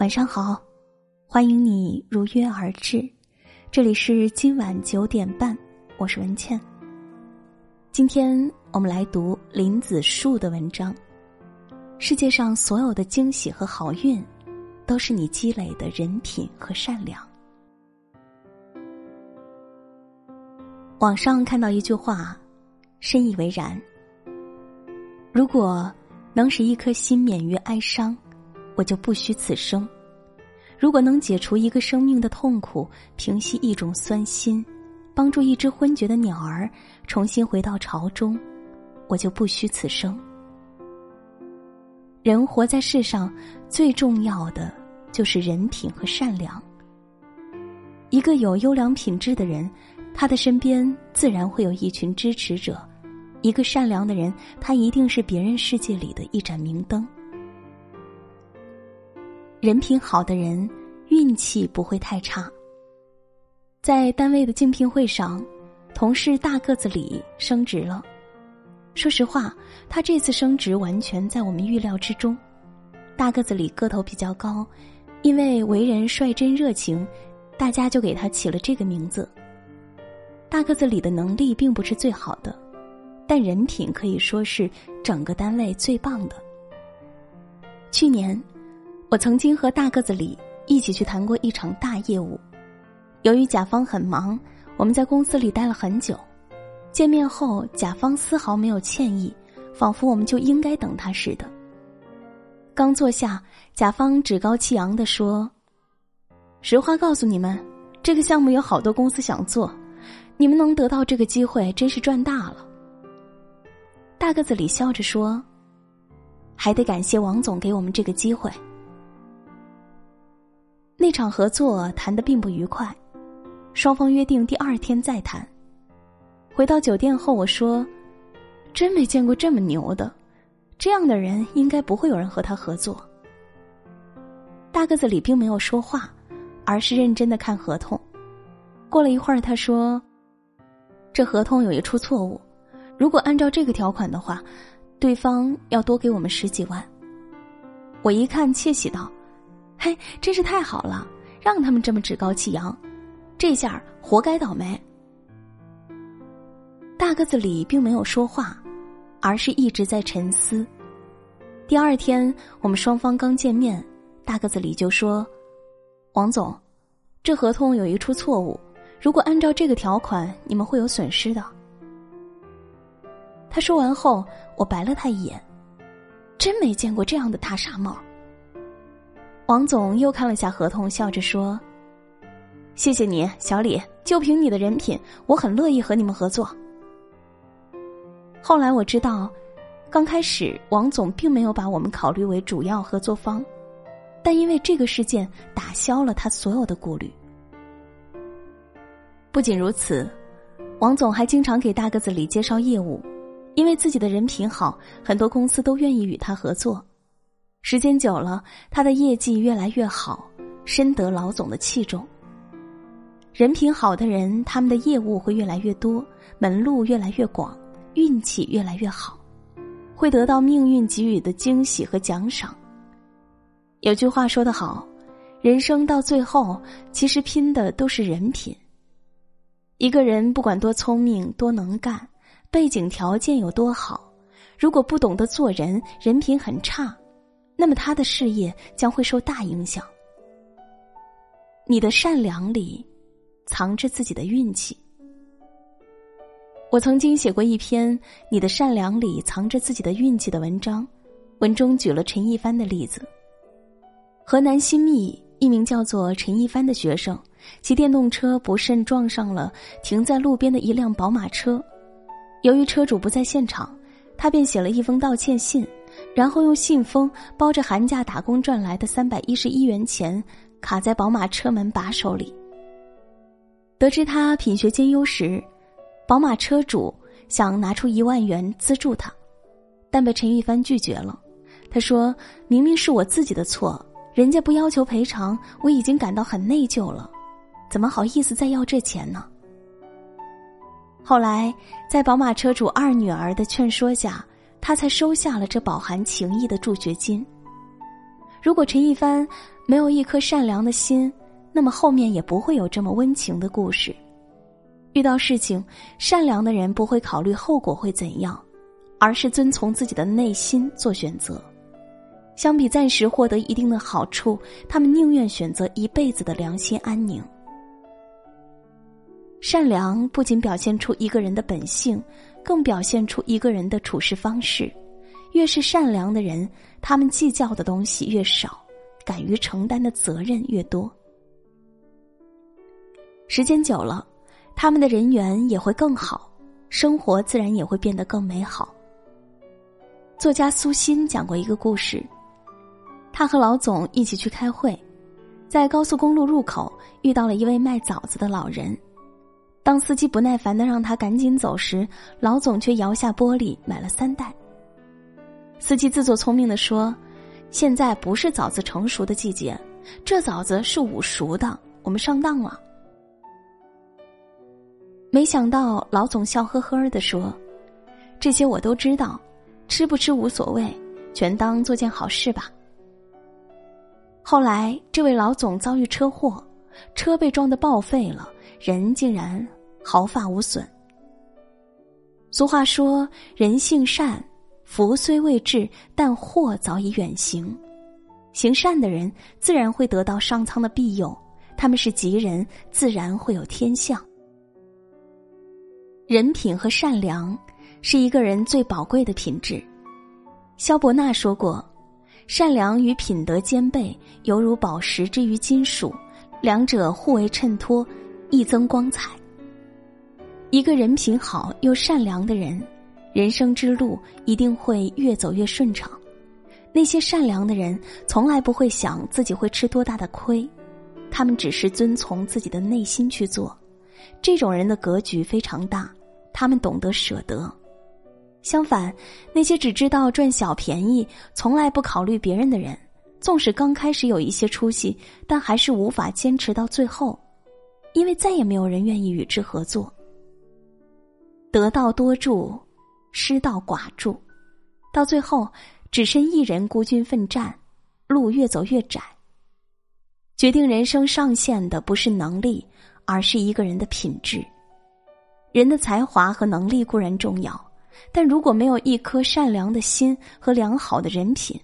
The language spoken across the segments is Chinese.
晚上好，欢迎你如约而至，这里是今晚九点半，我是文倩。今天我们来读林子树的文章。世界上所有的惊喜和好运，都是你积累的人品和善良。网上看到一句话，深以为然。如果能使一颗心免于哀伤。我就不虚此生。如果能解除一个生命的痛苦，平息一种酸心，帮助一只昏厥的鸟儿重新回到巢中，我就不虚此生。人活在世上，最重要的就是人品和善良。一个有优良品质的人，他的身边自然会有一群支持者；一个善良的人，他一定是别人世界里的一盏明灯。人品好的人，运气不会太差。在单位的竞聘会上，同事大个子李升职了。说实话，他这次升职完全在我们预料之中。大个子李个头比较高，因为为人率真热情，大家就给他起了这个名字。大个子李的能力并不是最好的，但人品可以说是整个单位最棒的。去年。我曾经和大个子李一起去谈过一场大业务，由于甲方很忙，我们在公司里待了很久。见面后，甲方丝毫没有歉意，仿佛我们就应该等他似的。刚坐下，甲方趾高气扬的说：“实话告诉你们，这个项目有好多公司想做，你们能得到这个机会，真是赚大了。”大个子李笑着说：“还得感谢王总给我们这个机会。”那场合作谈得并不愉快，双方约定第二天再谈。回到酒店后，我说：“真没见过这么牛的，这样的人应该不会有人和他合作。”大个子李并没有说话，而是认真的看合同。过了一会儿，他说：“这合同有一处错误，如果按照这个条款的话，对方要多给我们十几万。”我一看，窃喜道。嘿，真是太好了，让他们这么趾高气扬，这下活该倒霉。大个子李并没有说话，而是一直在沉思。第二天，我们双方刚见面，大个子李就说：“王总，这合同有一处错误，如果按照这个条款，你们会有损失的。”他说完后，我白了他一眼，真没见过这样的大傻帽。王总又看了下合同，笑着说：“谢谢你，小李。就凭你的人品，我很乐意和你们合作。”后来我知道，刚开始王总并没有把我们考虑为主要合作方，但因为这个事件打消了他所有的顾虑。不仅如此，王总还经常给大个子李介绍业务，因为自己的人品好，很多公司都愿意与他合作。时间久了，他的业绩越来越好，深得老总的器重。人品好的人，他们的业务会越来越多，门路越来越广，运气越来越好，会得到命运给予的惊喜和奖赏。有句话说得好，人生到最后，其实拼的都是人品。一个人不管多聪明、多能干，背景条件有多好，如果不懂得做人，人品很差。那么他的事业将会受大影响。你的善良里，藏着自己的运气。我曾经写过一篇《你的善良里藏着自己的运气》的文章，文中举了陈一帆的例子。河南新密一名叫做陈一帆的学生，骑电动车不慎撞上了停在路边的一辆宝马车，由于车主不在现场，他便写了一封道歉信。然后用信封包着寒假打工赚来的三百一十一元钱，卡在宝马车门把手里。得知他品学兼优时，宝马车主想拿出一万元资助他，但被陈一帆拒绝了。他说：“明明是我自己的错，人家不要求赔偿，我已经感到很内疚了，怎么好意思再要这钱呢？”后来，在宝马车主二女儿的劝说下。他才收下了这饱含情意的助学金。如果陈一帆没有一颗善良的心，那么后面也不会有这么温情的故事。遇到事情，善良的人不会考虑后果会怎样，而是遵从自己的内心做选择。相比暂时获得一定的好处，他们宁愿选择一辈子的良心安宁。善良不仅表现出一个人的本性，更表现出一个人的处事方式。越是善良的人，他们计较的东西越少，敢于承担的责任越多。时间久了，他们的人缘也会更好，生活自然也会变得更美好。作家苏欣讲过一个故事，他和老总一起去开会，在高速公路入口遇到了一位卖枣子的老人。当司机不耐烦的让他赶紧走时，老总却摇下玻璃买了三袋。司机自作聪明的说：“现在不是枣子成熟的季节，这枣子是午熟的，我们上当了。”没想到老总笑呵呵的说：“这些我都知道，吃不吃无所谓，全当做件好事吧。”后来，这位老总遭遇车祸，车被撞得报废了，人竟然毫发无损。俗话说：“人性善。”福虽未至，但祸早已远行。行善的人自然会得到上苍的庇佑，他们是吉人，自然会有天相。人品和善良是一个人最宝贵的品质。萧伯纳说过：“善良与品德兼备，犹如宝石之于金属，两者互为衬托，亦增光彩。”一个人品好又善良的人。人生之路一定会越走越顺畅。那些善良的人从来不会想自己会吃多大的亏，他们只是遵从自己的内心去做。这种人的格局非常大，他们懂得舍得。相反，那些只知道赚小便宜、从来不考虑别人的人，纵使刚开始有一些出息，但还是无法坚持到最后，因为再也没有人愿意与之合作。得道多助。失道寡助，到最后只身一人孤军奋战，路越走越窄。决定人生上限的不是能力，而是一个人的品质。人的才华和能力固然重要，但如果没有一颗善良的心和良好的人品，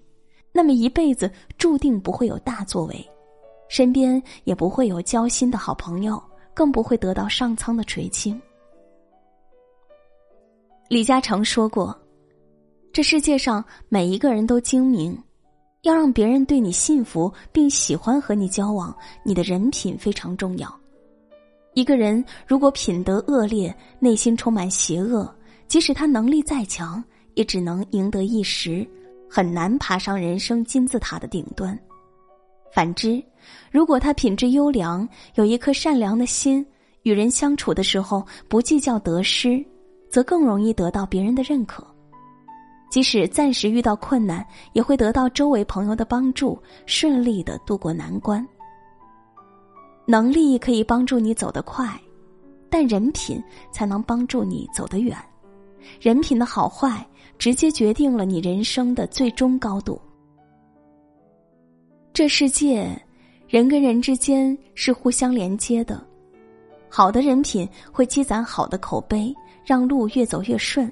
那么一辈子注定不会有大作为，身边也不会有交心的好朋友，更不会得到上苍的垂青。李嘉诚说过：“这世界上每一个人都精明，要让别人对你信服并喜欢和你交往，你的人品非常重要。一个人如果品德恶劣，内心充满邪恶，即使他能力再强，也只能赢得一时，很难爬上人生金字塔的顶端。反之，如果他品质优良，有一颗善良的心，与人相处的时候不计较得失。”则更容易得到别人的认可，即使暂时遇到困难，也会得到周围朋友的帮助，顺利的度过难关。能力可以帮助你走得快，但人品才能帮助你走得远。人品的好坏，直接决定了你人生的最终高度。这世界，人跟人之间是互相连接的，好的人品会积攒好的口碑。让路越走越顺，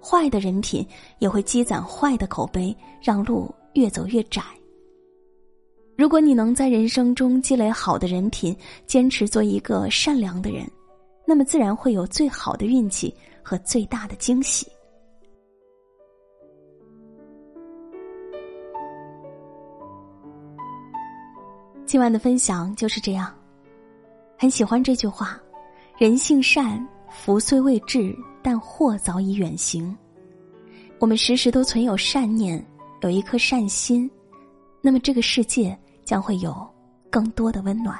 坏的人品也会积攒坏的口碑，让路越走越窄。如果你能在人生中积累好的人品，坚持做一个善良的人，那么自然会有最好的运气和最大的惊喜。今晚的分享就是这样，很喜欢这句话：人性善。福虽未至，但祸早已远行。我们时时都存有善念，有一颗善心，那么这个世界将会有更多的温暖。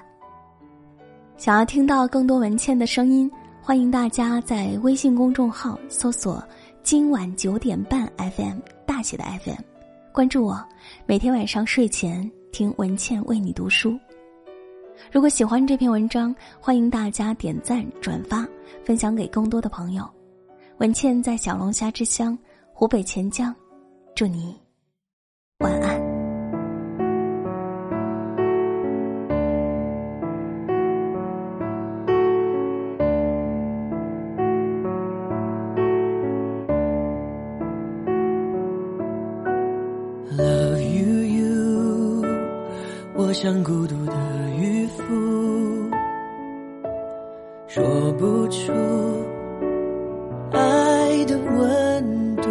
想要听到更多文倩的声音，欢迎大家在微信公众号搜索“今晚九点半 FM” 大写的 FM，关注我，每天晚上睡前听文倩为你读书。如果喜欢这篇文章，欢迎大家点赞、转发、分享给更多的朋友。文倩在小龙虾之乡湖北潜江，祝你晚安。Love you you，我像孤独的。福说不出爱的温度，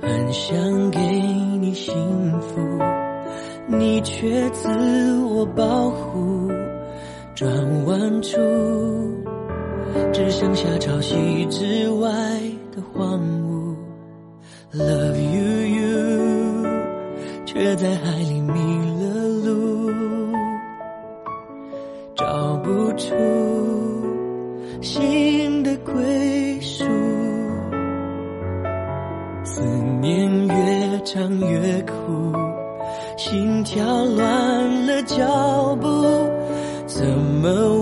很想给你幸福，你却自我保护，转弯处只剩下潮汐之外的荒芜，love you you 却在海里迷路。出新的归属。思念越长越苦，心跳乱了脚步，怎么？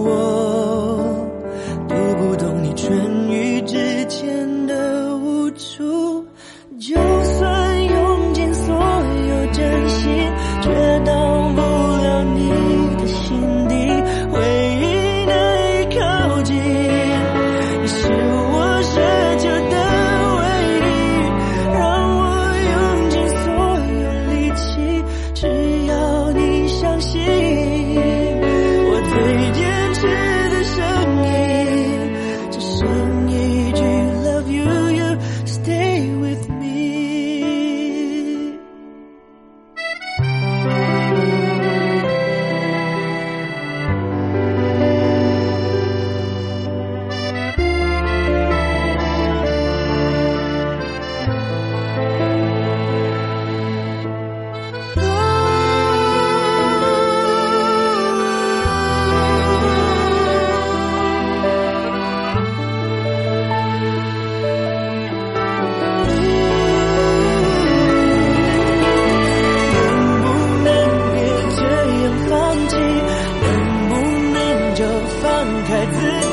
开自。